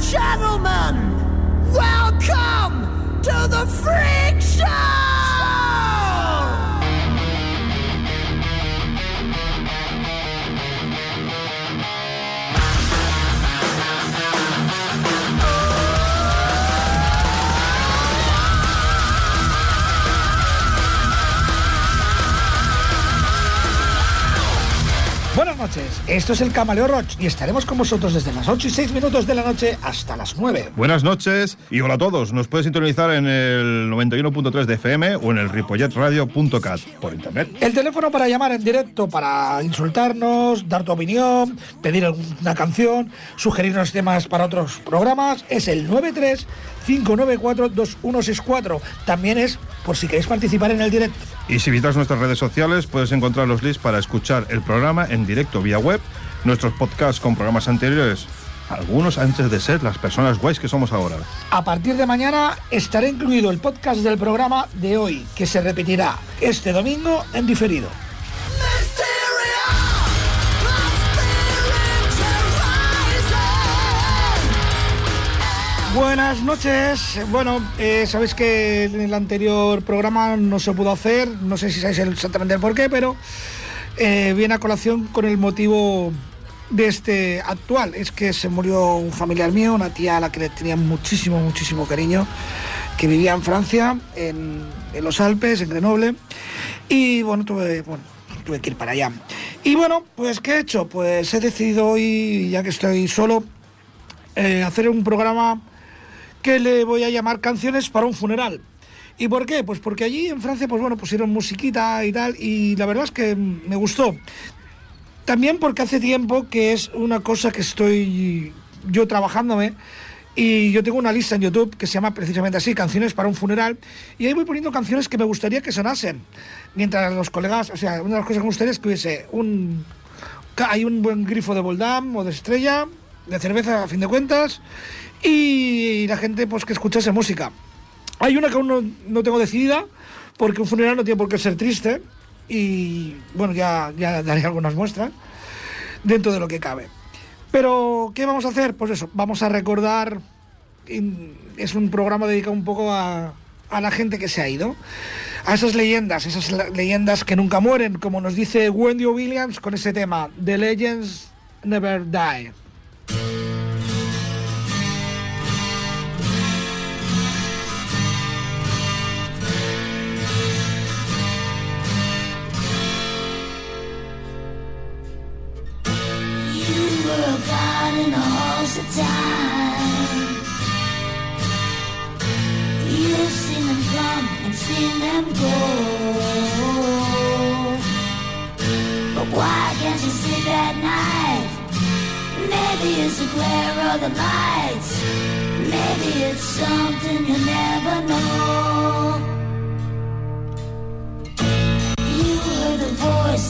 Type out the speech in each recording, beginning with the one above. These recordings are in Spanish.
gentlemen, welcome to the Freak Show! Esto es el Camaleo Roach y estaremos con vosotros desde las 8 y 6 minutos de la noche hasta las 9. Buenas noches y hola a todos. Nos puedes sintonizar en el 91.3 de FM o en el ripolletradio.cat por internet. El teléfono para llamar en directo, para insultarnos, dar tu opinión, pedir alguna canción, sugerirnos temas para otros programas, es el 93 594 2164. También es por si queréis participar en el directo. Y si visitas nuestras redes sociales puedes encontrar los links para escuchar el programa en directo vía web, nuestros podcasts con programas anteriores, algunos antes de ser las personas guays que somos ahora. A partir de mañana estará incluido el podcast del programa de hoy, que se repetirá este domingo en diferido. Buenas noches. Bueno, eh, sabéis que en el anterior programa no se pudo hacer, no sé si sabéis exactamente el por qué, pero eh, viene a colación con el motivo de este actual. Es que se murió un familiar mío, una tía a la que le tenía muchísimo, muchísimo cariño, que vivía en Francia, en, los Alpes, en Grenoble, y bueno, tuve, bueno, tuve que ir para allá. Y bueno, pues ¿qué he hecho? Pues he decidido hoy, ya que estoy solo, eh, hacer un programa que le voy a llamar Canciones para un funeral. ¿Y por qué? Pues porque allí en Francia, pues bueno, pusieron musiquita y tal, y la verdad es que me gustó. También porque hace tiempo que es una cosa que estoy yo trabajándome, y yo tengo una lista en YouTube que se llama precisamente así, Canciones para un funeral, y ahí voy poniendo canciones que me gustaría que sonasen. Mientras los colegas, o sea, una de las cosas que me gustaría es que hubiese un... Hay un buen grifo de Boldam o de Estrella, de cerveza a fin de cuentas, y la gente pues que escuchase música. Hay una que aún no, no tengo decidida, porque un funeral no tiene por qué ser triste, y bueno, ya, ya daré algunas muestras dentro de lo que cabe. Pero, ¿qué vamos a hacer? Pues eso, vamos a recordar, es un programa dedicado un poco a, a la gente que se ha ido, a esas leyendas, esas leyendas que nunca mueren, como nos dice Wendy Williams con ese tema, The Legends Never Die. A god in the time. You've seen them come and seen them go. But why can't you sleep at night? Maybe it's the glare of the lights. Maybe it's something you never know. You heard the voice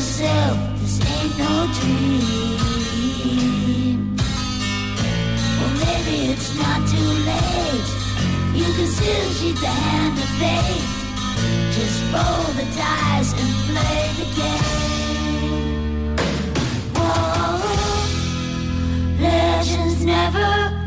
yourself, this ain't no dream. Well, maybe it's not too late. You can still cheat the hand of fate. Just roll the dice and play the game. Whoa, legends never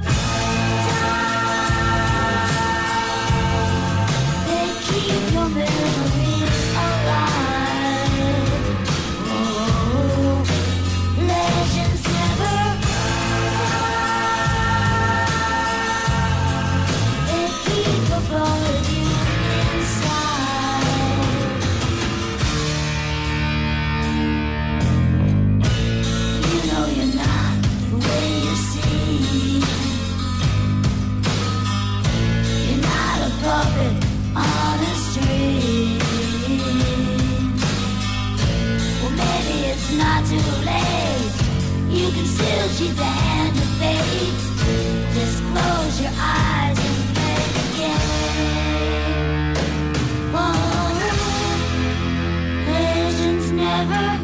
it's not too late. You can still cheat the hand of fate. Just close your eyes and play the game. Oh, legends never.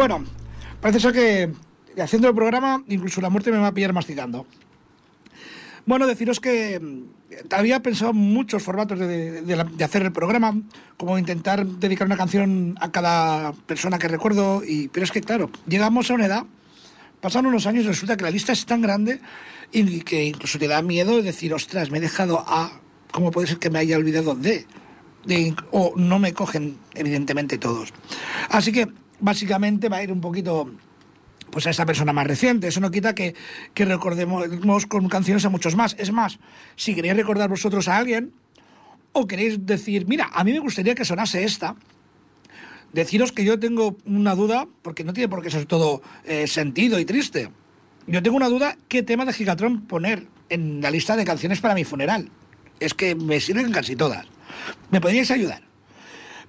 Bueno, parece que haciendo el programa, incluso la muerte me va a pillar masticando. Bueno, deciros que mm, había pensado muchos formatos de, hacer el programa, como intentar dedicar una canción a cada persona que recuerdo, y, pero es que claro, llegamos a una edad, pasan unos años resulta que la lista es tan grande y que incluso te da miedo decir, ostras, me he dejado a, ¿cómo puede ser que me haya olvidado de? de o no me cogen, evidentemente, todos. Así que básicamente va a ir un poquito pues a esa persona más reciente. Eso no quita que, que recordemos con canciones a muchos más. Es más, si queréis recordar vosotros a alguien o queréis decir, mira, a mí me gustaría que sonase esta, deciros que yo tengo una duda, porque no tiene por qué ser todo eh, sentido y triste. Yo tengo una duda, ¿qué tema de Gigatron poner en la lista de canciones para mi funeral? Es que me sirven casi todas. ¿Me podríais ayudar?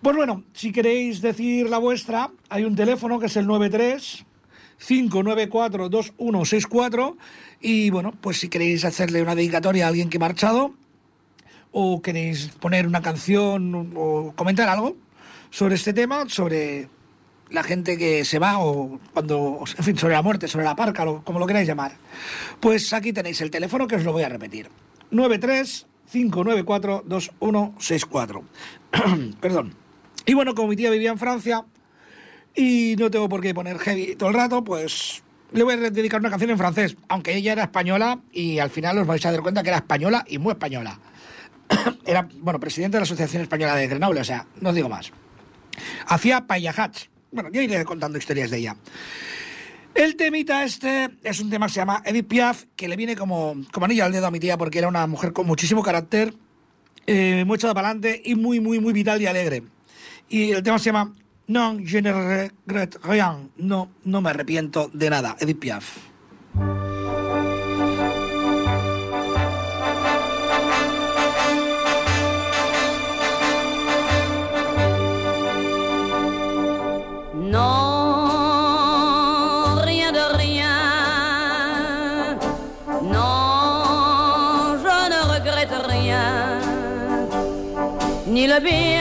Pues bueno, si queréis decir la vuestra, hay un teléfono que es el 93 594 2164 y bueno, pues si queréis hacerle una dedicatoria a alguien que ha marchado o queréis poner una canción o comentar algo sobre este tema, sobre la gente que se va o cuando, en fin, sobre la muerte, sobre la parca, como lo queráis llamar. Pues aquí tenéis el teléfono que os lo voy a repetir. 93 594 2164. Perdón. Y bueno, como mi tía vivía en Francia y no tengo por qué poner heavy todo el rato, pues le voy a dedicar una canción en francés, aunque ella era española y al final os vais a dar cuenta que era española y muy española. era, bueno, presidente de la Asociación Española de Grenoble, o sea, no os digo más. Hacía paillajats. Bueno, yo iré contando historias de ella. El temita este es un tema que se llama Edith Piaf, que le viene como, como anillo al dedo a mi tía porque era una mujer con muchísimo carácter, eh, muy echada para adelante y muy, muy, muy vital y alegre. Y el tema se llama Non, je ne regrette rien. No, no me arrepiento de nada. Edith Piaf. Ni le bien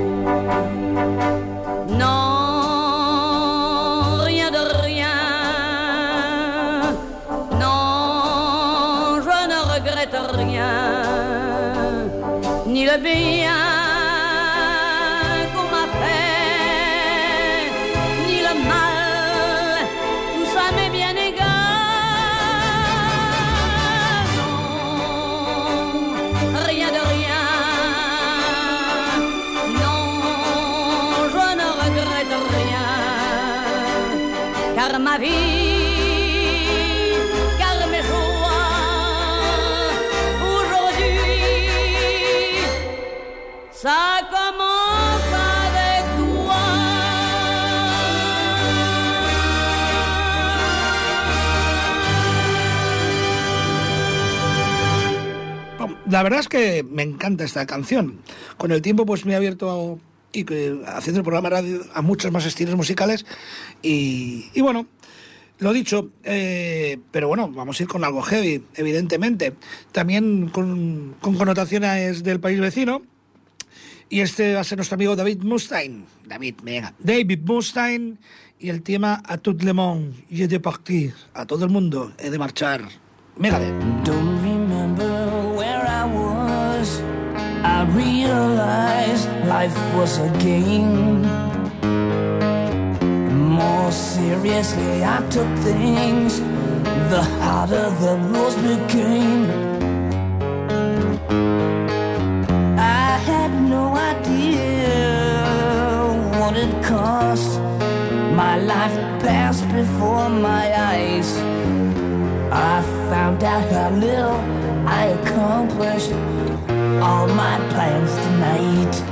La verdad es que me encanta esta canción. Con el tiempo pues me he abierto y que, haciendo el programa radio a muchos más estilos musicales y, y bueno, lo dicho, eh, pero bueno, vamos a ir con algo heavy, evidentemente. También con, con connotaciones del país vecino. Y este va a ser nuestro amigo David Mustaine. David, venga. David Mustaine y el tema A tout le monde, y de partir. A todo el mundo, he de marchar. Megadeth. I realized life was a game. More seriously, I took things. The harder the rules became. I had no idea what it cost. My life passed before my eyes. I found out how little I accomplished all my plans tonight.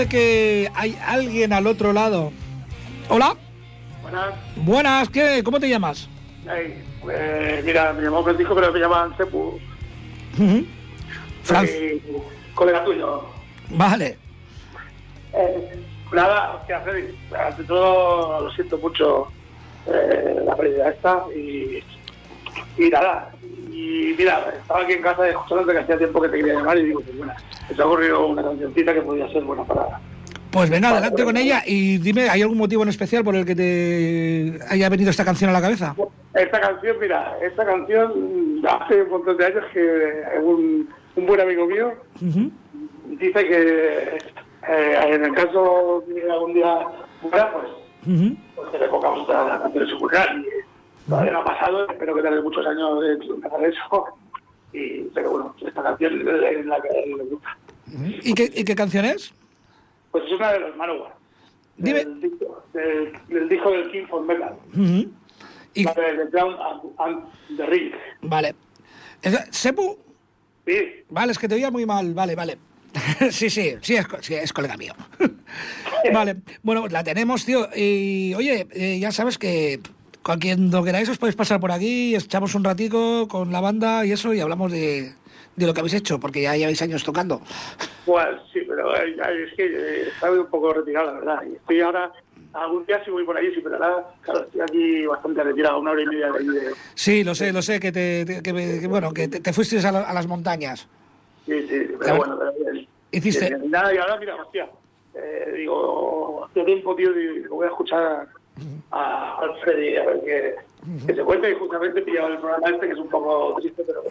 Parece que hay alguien al otro lado. Hola. Buenas. Buenas, ¿qué? ¿Cómo te llamas? Ay, eh, mira, me llamo Francisco, pero me llaman Sepu. Fran- Eh, colega tuyo. Vale. Eh, Nada, hostia, Freddy, ante todo lo siento mucho eh, la pérdida esta y, y nada. Y mira, estaba aquí en casa escuchándote que hacía tiempo que te quería llamar y digo, pues bueno, se me ha ocurrido una cancioncita que podía ser buena para... Pues venga, adelante con ella y dime, ¿hay algún motivo en especial por el que te haya venido esta canción a la cabeza? Esta canción, mira, esta canción hace un montón de años que un, un buen amigo mío dice que eh, en el caso de algún día muera, pues, Ujú. pues que le pongamos la canción de su. Y todavía no ha pasado, espero que tarde muchos años de empezar eso. Y, pero bueno, esta canción es la que le gusta. ¿Y qué, y qué canción es? Pues es una de los Manowar. Dime. Del disco, del, del disco del King for Metal. Ujú. Y- La de The Crown and, and the Ring. Vale. Sepu, Sí, vale, es que te oía muy mal, vale, vale. sí, sí, sí es, sí, es colega mío. vale, bueno, la tenemos, tío. Y oye, eh, ya sabes que cuando queráis os podéis pasar por aquí, echamos un ratico con la banda y eso y hablamos de, de lo que habéis hecho, porque ya lleváis años tocando. pues sí, pero eh, es que eh, estaba un poco retirado, la verdad. Y estoy ahora, algún día sí voy por allí, sí, pero ahora, claro, estoy aquí bastante retirado, una hora y media de Sí, lo sé, lo sé, que te, que, que, bueno, que te, te fuiste a, la- a las montañas. sí, sí, pero bueno, pero bien. hiciste-. Nada, y ahora, mira, hostia, eh, digo, hace tiempo, tío, digo, voy a escuchar a Alfred a ver qué, qué se cuenta y justamente pillaba el programa este que es un poco triste, pero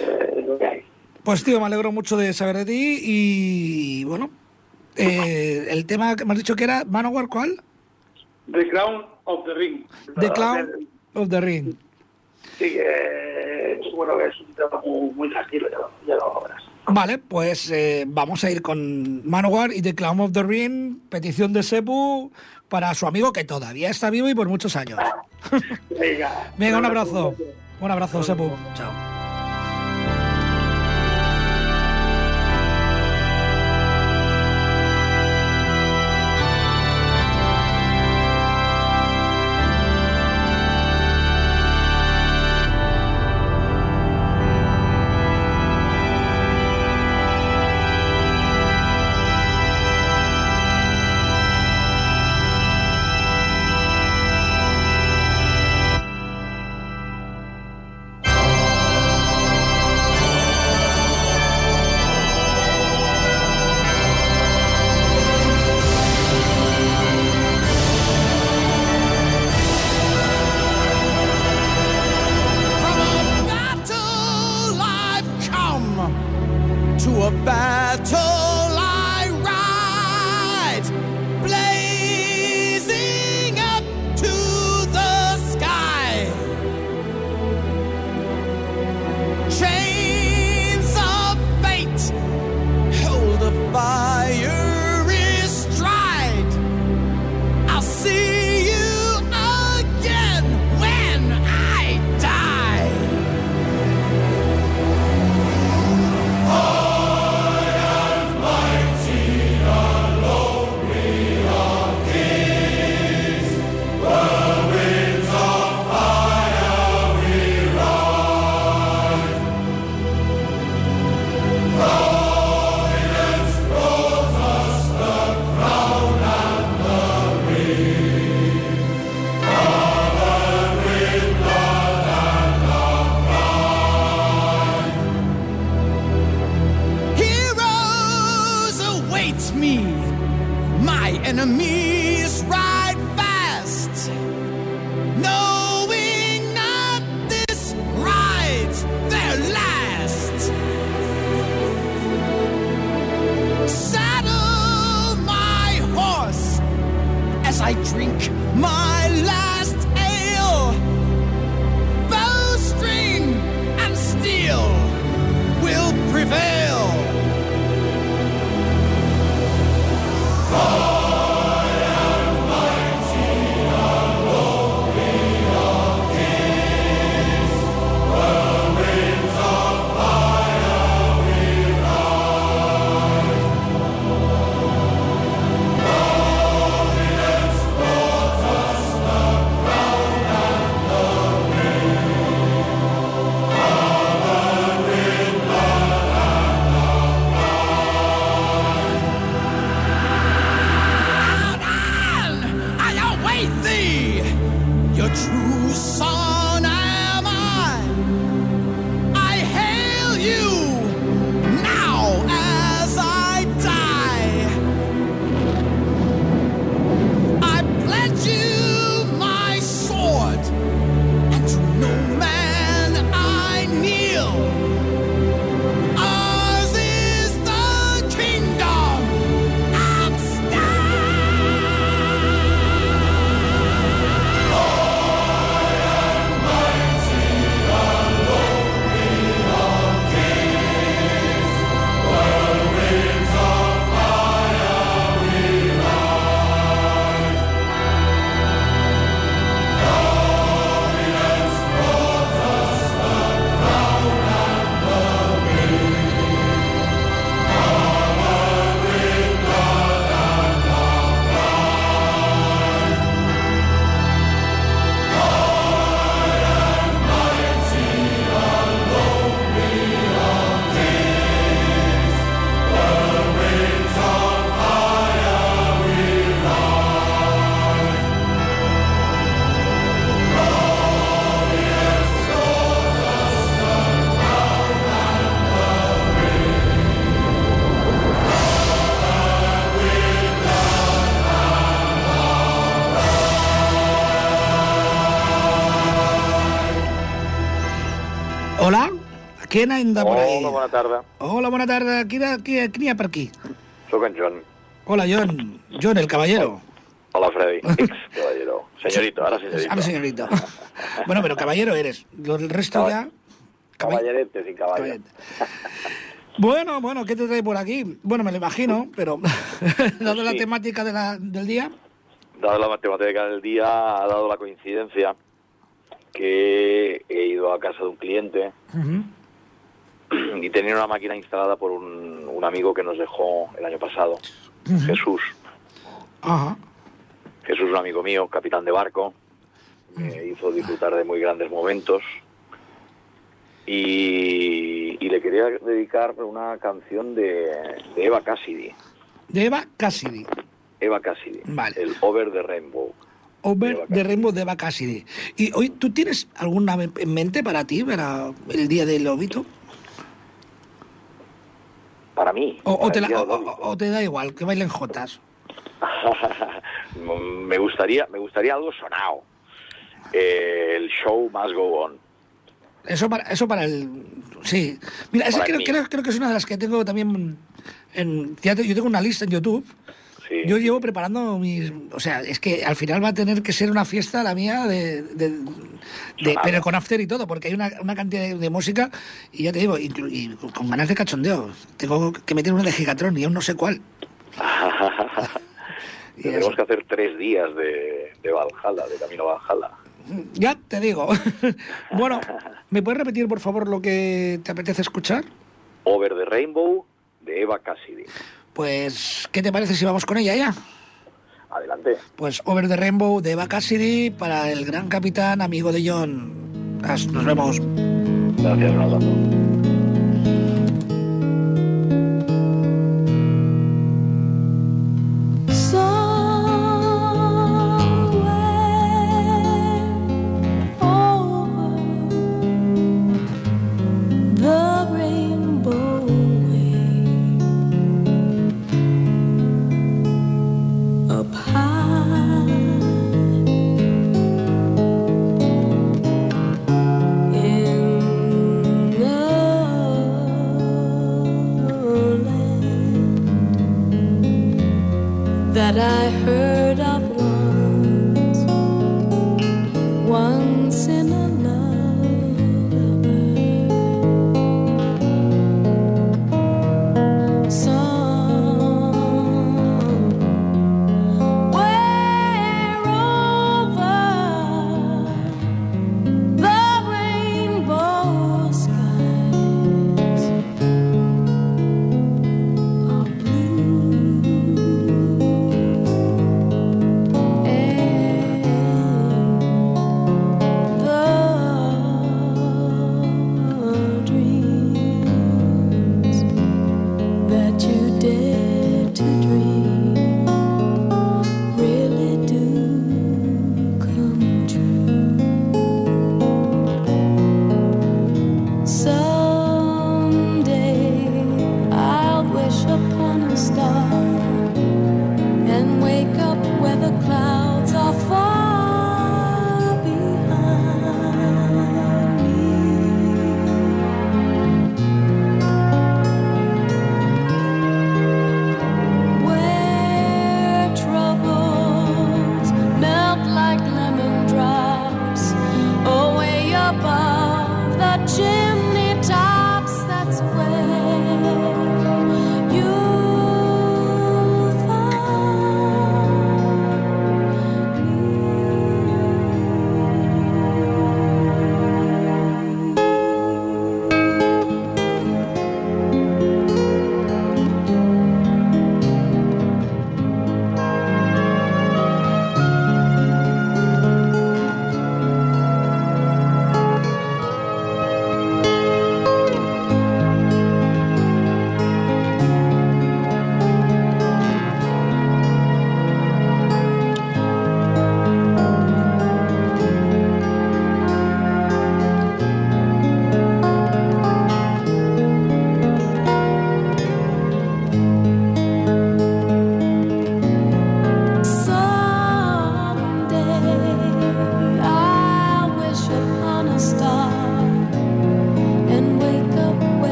eh, es lo que hay. Pues tío, me alegro mucho de saber de ti y bueno, eh, el tema que me has dicho que era Manowar, ¿cuál? The Crown of the Ring. The Clown of the Ring. Sí, que es bueno es un tema muy, muy tranquilo, ya lo, ya lo verás. Vale, pues eh, vamos a ir con Manowar y The Clown of the Ring, petición de Sepu para su amigo que todavía está vivo y por muchos años. Venga. Venga, un abrazo. Un abrazo, Sepu. Chao. ¿Quién anda por ahí? Hola, bona tarda. Hola, buena tarde. ¿Quién, quién, quién hi ha per aquí? Soc en John. Hola, John. John, el caballero. Hola, Freddy. Ex caballero. Señorito, ahora señorito. Ahora, señorito. bueno, pero caballero eres. Lo- El resto ya... caball- Caballerete sin caballo. Bueno, bueno, ¿qué te trae por aquí? Bueno, me lo imagino, pero dado la temática de la- del día... Dado la matemática del día, ha dado la coincidencia que he ido a casa de un cliente Ujú. y tenía una máquina instalada por un, un amigo que nos dejó el año pasado, Jesús. Ajá. Jesús, un amigo mío, capitán de barco, me hizo disfrutar de muy grandes momentos. Y, y le quería dedicar una canción de, de Eva Cassidy. De Eva Cassidy. Eva Cassidy. Vale. El Over the Rainbow. Over the. Rainbow de Eva Cassidy. ¿Y hoy tú tienes alguna en mente para ti, para el día del lobito? Para mí. O, te, la- o- te da igual, que bailen jotas. me gustaría, me gustaría algo sonado. Eh, el show must go on. Eso para, eso para el... Sí. Mira, esa creo, creo, creo que es una de las que tengo también en... yo tengo una lista en YouTube. Sí. Yo llevo preparando mis... O sea, es que al final va a tener que ser una fiesta la mía de... de- de- Sonada. pero con after y todo, porque hay una, una cantidad de, de música y ya te digo, y con ganas de cachondeo. Tengo que meter una de Gigatron y aún no sé cuál. Eso. que hacer tres días de, de Valhalla, de camino a Valhalla. Ya te digo. bueno, ¿me puedes repetir por favor lo que te apetece escuchar? Over the Rainbow de Eva Cassidy. Pues, ¿qué te parece si vamos con ella ya? Adelante. Pues Over the Rainbow de Eva Cassidy para el gran capitán, amigo de John. Nos vemos. Gracias, un abrazo.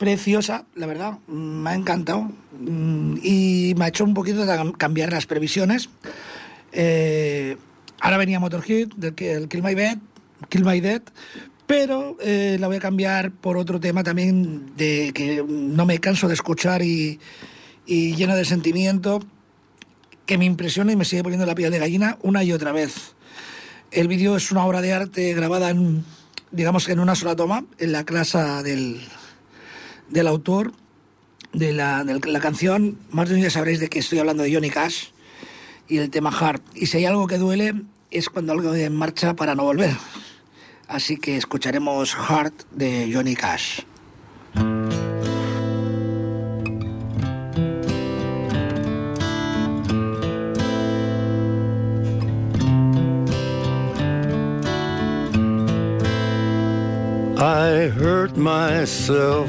Preciosa, la verdad, me ha encantado mm, y me ha hecho un poquito de cam- cambiar las previsiones. Eh, ahora venía Motorhead, el Kill My Dead, Kill My Dead, pero eh, la voy a cambiar por otro tema también de que no me canso de escuchar y, y lleno de sentimiento, que me impresiona y me sigue poniendo la piel de gallina una y otra vez. El vídeo es una obra de arte grabada en, digamos que en una sola toma, en la clase del, del autor de la, de la canción. Más de un día sabréis de que estoy hablando de Johnny Cash y el tema Heart. Y si hay algo que duele es cuando algo en marcha para no volver. Así que escucharemos Heart de Johnny Cash. I hurt myself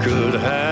could have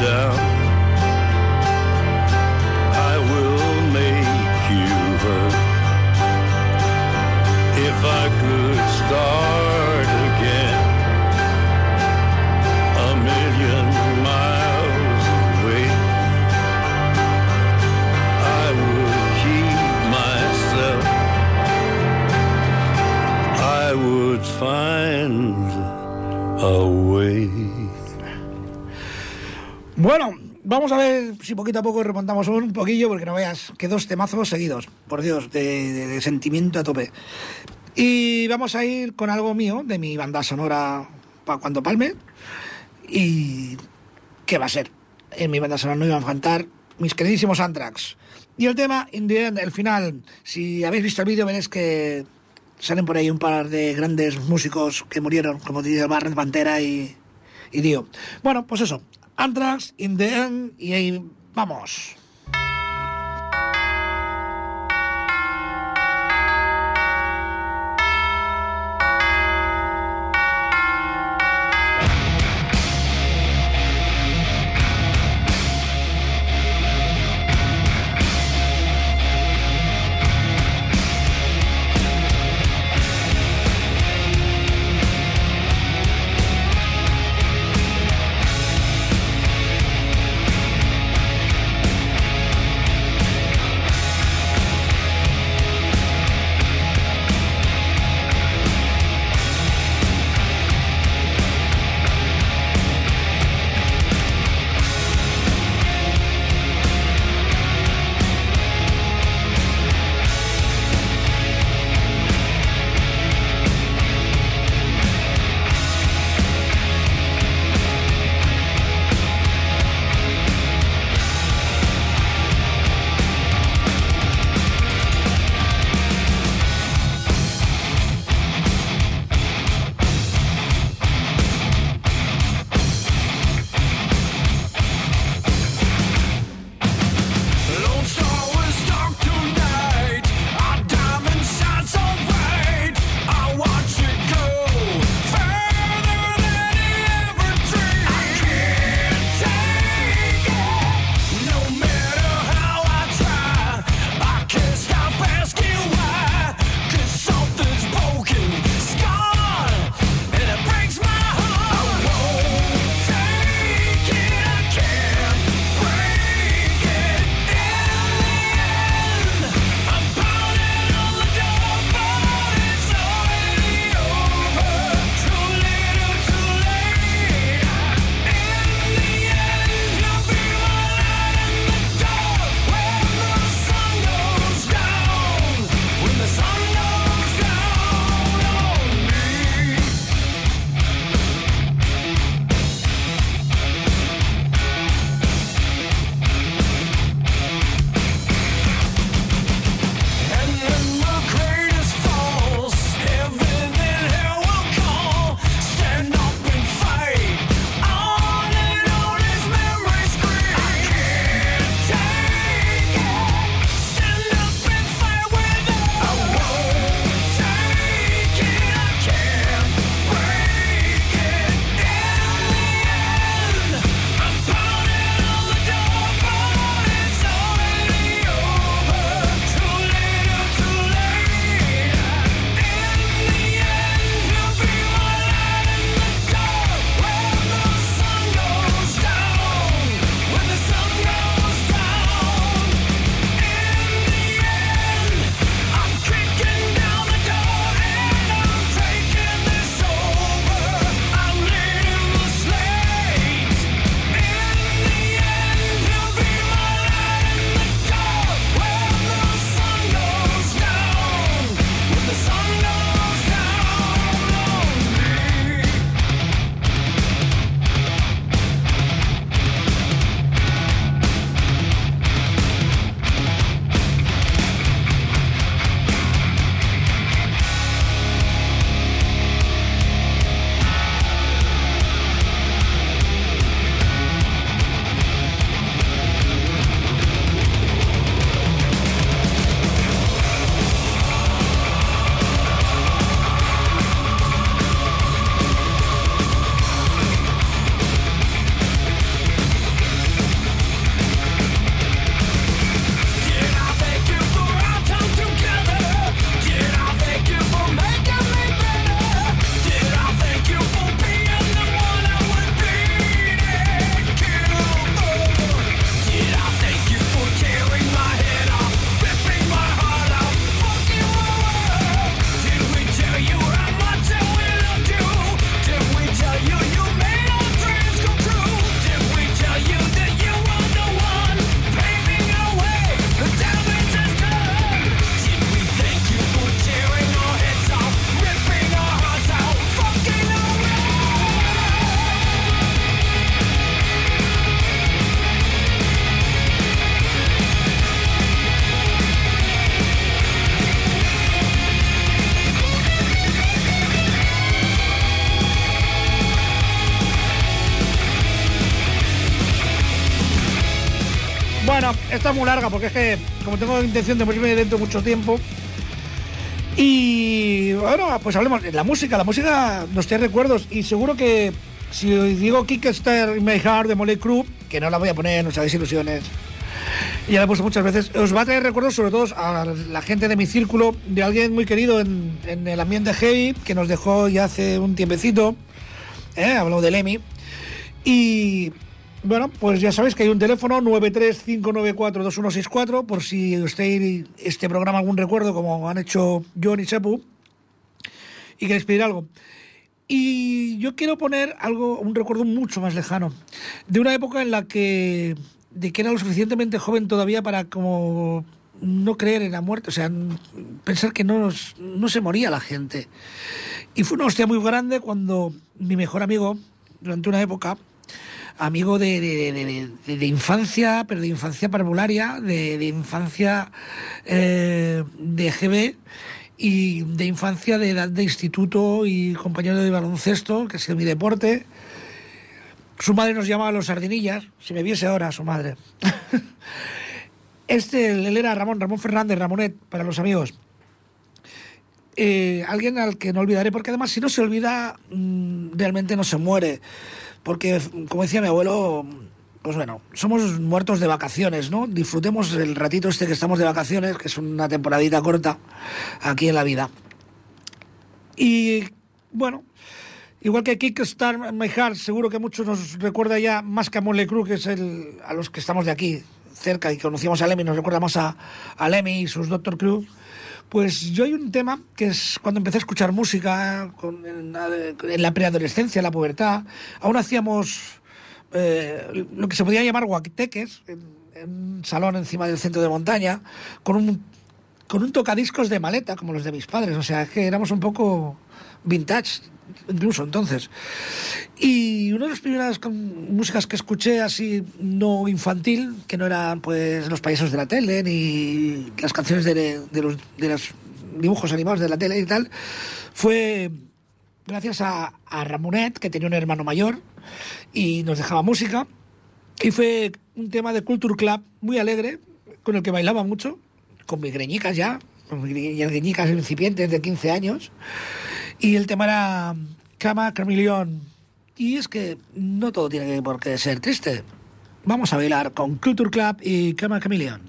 down. I will make you hurt. If I could start again a million miles away, I would keep myself. I would find a way. Bueno, vamos a ver si poquito a poco remontamos un poquillo, porque no veas que dos temazos seguidos, por Dios, de, de- de sentimiento a tope. Y vamos a ir con algo mío, de mi banda sonora para cuando palme. Y. ¿Qué va a ser? En mi banda sonora no iban a cantar mis queridísimos Anthrax. Y el tema, in el final, si habéis visto el vídeo, veréis que salen por ahí un par de grandes músicos que murieron, como dice Barret Pantera y, y Dio. Bueno, pues eso, Anthrax, in the end, y ahí vamos. Muy larga porque es que, como tengo intención de morirme dentro de mucho tiempo. Y bueno, pues hablemos de la música. La música nos trae recuerdos y seguro que si os digo Kickstarter My Heart de Molly Crew, que no la voy a poner, no sabéis ilusiones. Y ya la he puesto muchas veces. Os va a traer recuerdos, sobre todo a la gente de mi círculo, de alguien muy querido en, el ambiente heavy, que nos dejó ya hace un tiempecito. ¿eh? Hablado del Emi. Y bueno, pues ya sabéis que hay un teléfono 935942164 por si usted este programa algún recuerdo como han hecho John y Sepu y queréis pedir algo. Y yo quiero poner algo, un recuerdo mucho más lejano, de una época en la que, de que era lo suficientemente joven todavía para como no creer en la muerte, o sea, pensar que no, no se moría la gente. Y fue una hostia muy grande cuando mi mejor amigo, durante una época, amigo de, de- de- de- infancia, pero de infancia parvularia, de, de infancia eh, de GB y de infancia de edad de instituto y compañero de baloncesto, que ha sido mi deporte. Su madre nos llamaba los sardinillas, si me viese ahora su madre. Este, él era Ramón, Ramón Fernández, Ramonet, para los amigos. Eh, alguien al que no olvidaré, porque además si no se olvida, mm, realmente no se muere. Porque, como decía mi abuelo, pues bueno, somos muertos de vacaciones, ¿no? Disfrutemos el ratito este que estamos de vacaciones, que es una temporadita corta aquí en la vida. Y bueno, igual que Kickstarter My Heart, seguro que muchos nos recuerda ya más que a Motley Crue, que es el, a los que estamos de aquí cerca y conocíamos a Lemmy, nos recuerda más a, a Lemmy y sus Doctor Crew. Pues yo hay un tema que es cuando empecé a escuchar música con- en, la- en la preadolescencia, en la pubertad, aún hacíamos eh, lo que se podía llamar guateques en, un salón encima del centro de montaña, con un, con un tocadiscos de maleta, como los de mis padres. O sea, que éramos un poco vintage, incluso entonces. Y una de las primeras músicas que escuché así no infantil, que no eran pues los payasos de la tele ni las canciones de, de los, de los dibujos animados de la tele y tal, fue gracias a, a Ramonet, que tenía un hermano mayor y nos dejaba música. Y fue un tema de Culture Club muy alegre, con el que bailaba mucho, con mis greñicas ya, con mis greñicas incipientes de 15 años. Y el tema era Cama Carmillón. Y es que no todo tiene por qué ser triste. Vamos a bailar con Culture Club y Cama Chameleon.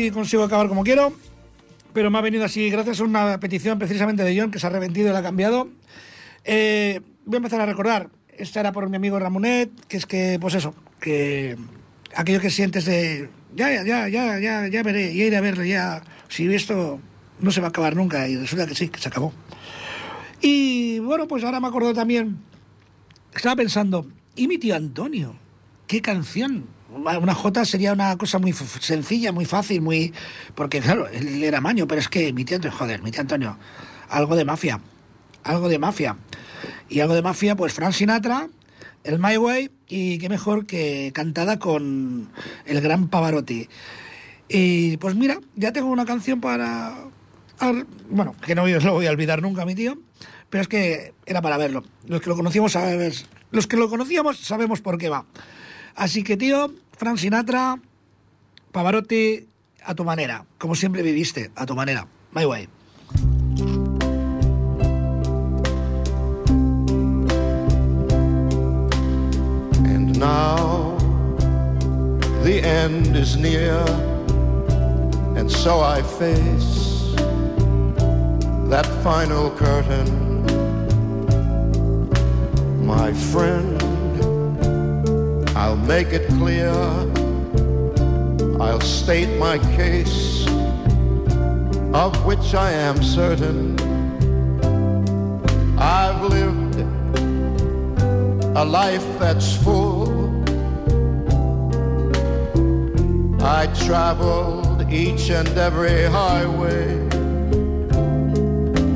Si consigo acabar como quiero. Pero me ha venido así, gracias a una petición precisamente de John, que se ha arrepentido y la ha cambiado. Eh, voy a empezar a recordar. Esta era por mi amigo Ramonet, que es que, pues eso, que aquello que sientes de. Ya, ya, ya, ya, ya, veré, ya iré a verlo, ya. Si esto no se va a acabar nunca, y resulta que sí, que se acabó. Y bueno, pues ahora me acuerdo también. Estaba pensando, ¿y mi tío Antonio? ¿Qué canción? Una J sería una cosa muy sencilla, muy fácil, muy. Porque claro, él era maño, pero es que mi tío Antonio, joder, mi tío Antonio, algo de mafia. Algo de mafia. Y algo de mafia, pues Frank Sinatra, el My Way, y qué mejor que cantada con el gran Pavarotti. Y pues mira, ya tengo una canción para. ar- Bueno, que no lo voy a olvidar nunca, mi tío. Pero es que era para verlo. Los que lo conocíamos los que lo conocíamos sabemos por qué va. Así que, tío, Frank Sinatra, Pavarotti, a tu manera. Como siempre viviste, a tu manera. My way. And now the end is near, and so I face that final curtain. My friend, I'll make it clear, I'll state my case, of which I am certain. I've lived a life that's full. I traveled each and every highway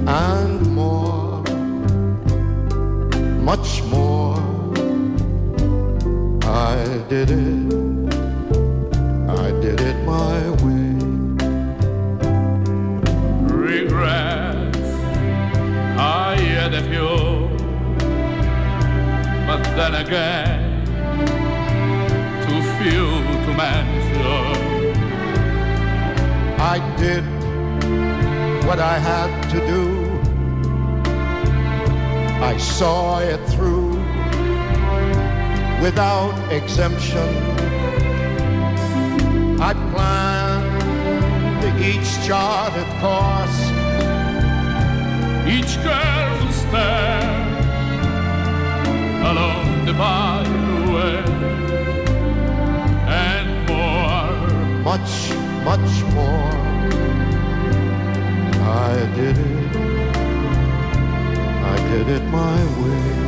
and more, much more. I did it, I did it my way. regrets. I had a few, but then again, too few to mention. I did what I had to do. I saw it through without exemption. I planned each charted course, Each careful step along the byway and more. much, much more. I did it, I did it my way.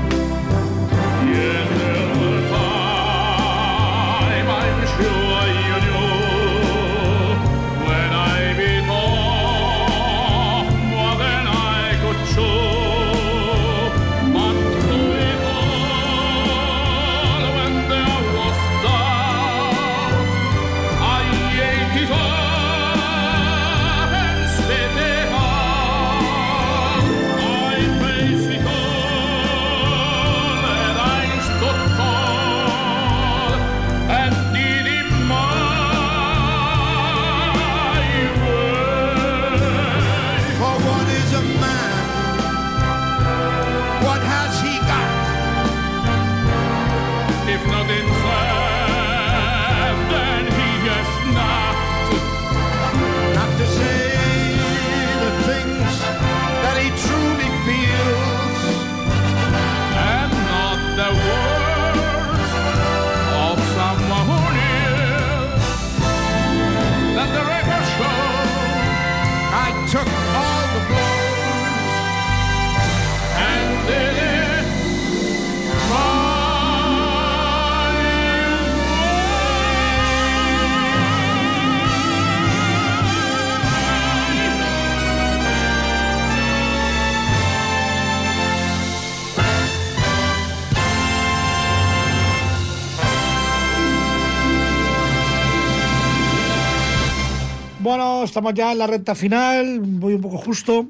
Estamos ya en la recta final, voy un poco justo.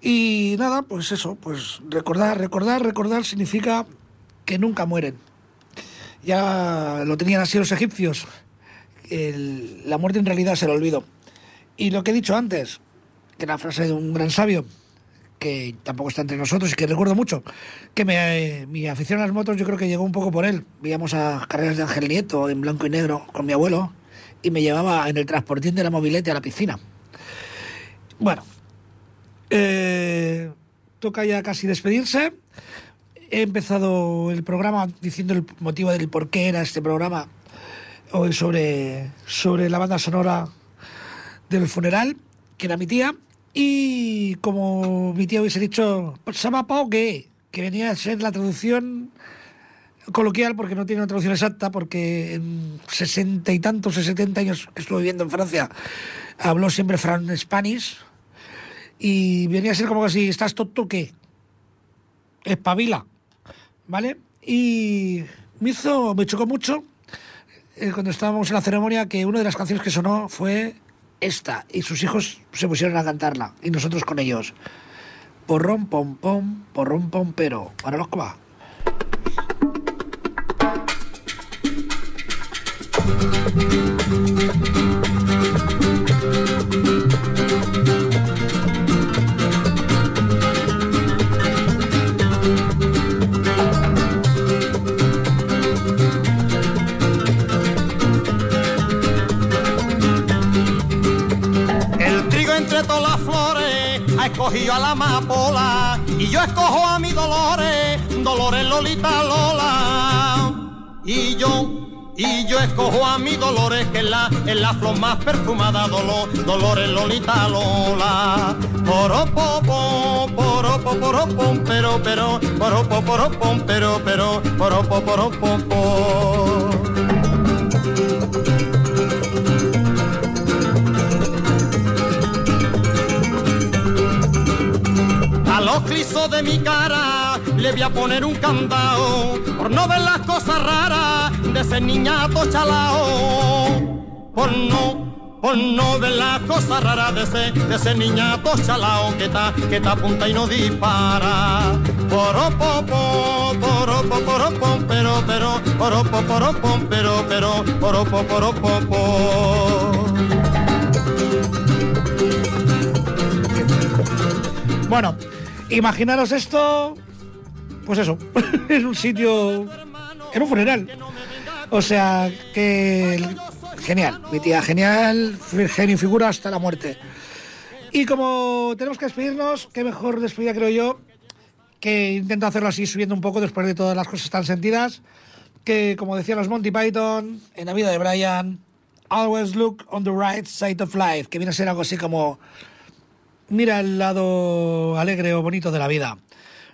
Y nada, pues eso, pues recordar, recordar, recordar significa que nunca mueren. Ya lo tenían así los egipcios. La muerte en realidad se el olvido. Y lo que he dicho antes, que la frase de un gran sabio, que tampoco está entre nosotros y que recuerdo mucho, que me- mi afición a las motos yo creo que llegó un poco por él. Veíamos a carreras de Ángel Nieto en blanco y negro con mi abuelo y me llevaba en el transportín de la mobilete a la piscina. Bueno, eh, toca ya casi despedirse. He empezado el programa diciendo el motivo del por qué era este programa hoy sobre, sobre la banda sonora del funeral, que era mi tía. Y como mi tía hubiese dicho, llama Pau que, que venía a ser la traducción coloquial, porque no tiene una traducción exacta, porque en sesenta y tantos, setenta años que estuvo viviendo en Francia, habló siempre Fran Spanish. Y venía a ser como que si estás tonto, ¿qué? Espabila. ¿Vale? Y me hizo, me chocó mucho eh, cuando estábamos en la ceremonia que una de las canciones que sonó fue esta y sus hijos se pusieron a cantarla y nosotros con ellos. Porrón, pom, pom, porrón, pom, pero. Para los que va. Escogido a la amapola y yo escojo a mi Dolores, Dolores Lolita Lola. Y yo, y yo escojo a mi Dolores que es la, es la flor más perfumada, Dolor, Dolores Lolita Lola. Poropopo, poropo, poropom, pero, pero, poropo, poropom, pero, pero, poropo, poropopo. A los clisos de mi cara le voy a poner un candado por no ver las cosas raras de ese niñato chalao. Por no, por no ver las cosas raras de ese, de ese niñato chalao que está, que está apunta y no dispara. Poropopo, poropo, poropom, pero, pero, poropo, pero, pero, poropo, poropopo. Bueno, imaginaros esto, pues eso, en un sitio, en un funeral. O sea, que genial, mi tía genial, genio y figura hasta la muerte. Y como tenemos que despedirnos, qué mejor despedida creo yo, que intento hacerlo así subiendo un poco después de todas las cosas tan sentidas, que como decían los Monty Python, en la vida de Brian, always look on the right side of life, que viene a ser algo así como mira el lado alegre o bonito de la vida.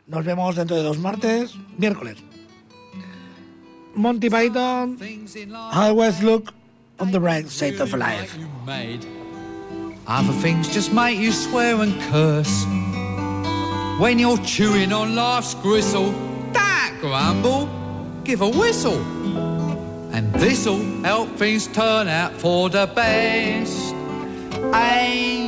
Nos vemos dentro de dos martes, miércoles. Monty Python, always look on the bright side of life. Other things just make you swear and curse. When you're chewing on life's gristle, don't grumble, give a whistle. And this'll help things turn out for the best. And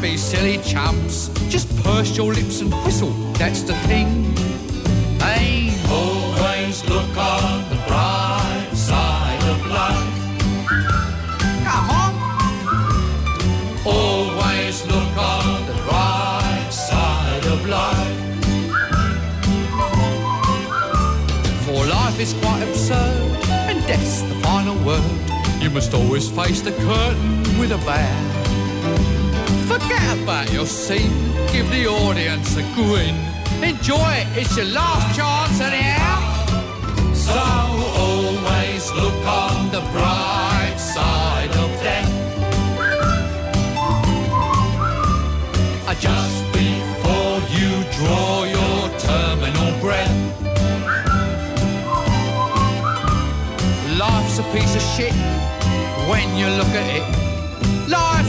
be silly chumps. Just purse your lips and whistle, that's the thing. Hey, always look on the bright side of life. Come on. Always look on the bright side of life. For life is quite absurd, and death's the final word. You must always face the curtain with a bow. Forget about your scene, give the audience a grin. Enjoy it, it's your last chance anyhow. So always look on the bright side of death. Uh, Just before you draw your terminal breath. Life's a piece of shit when you look at it.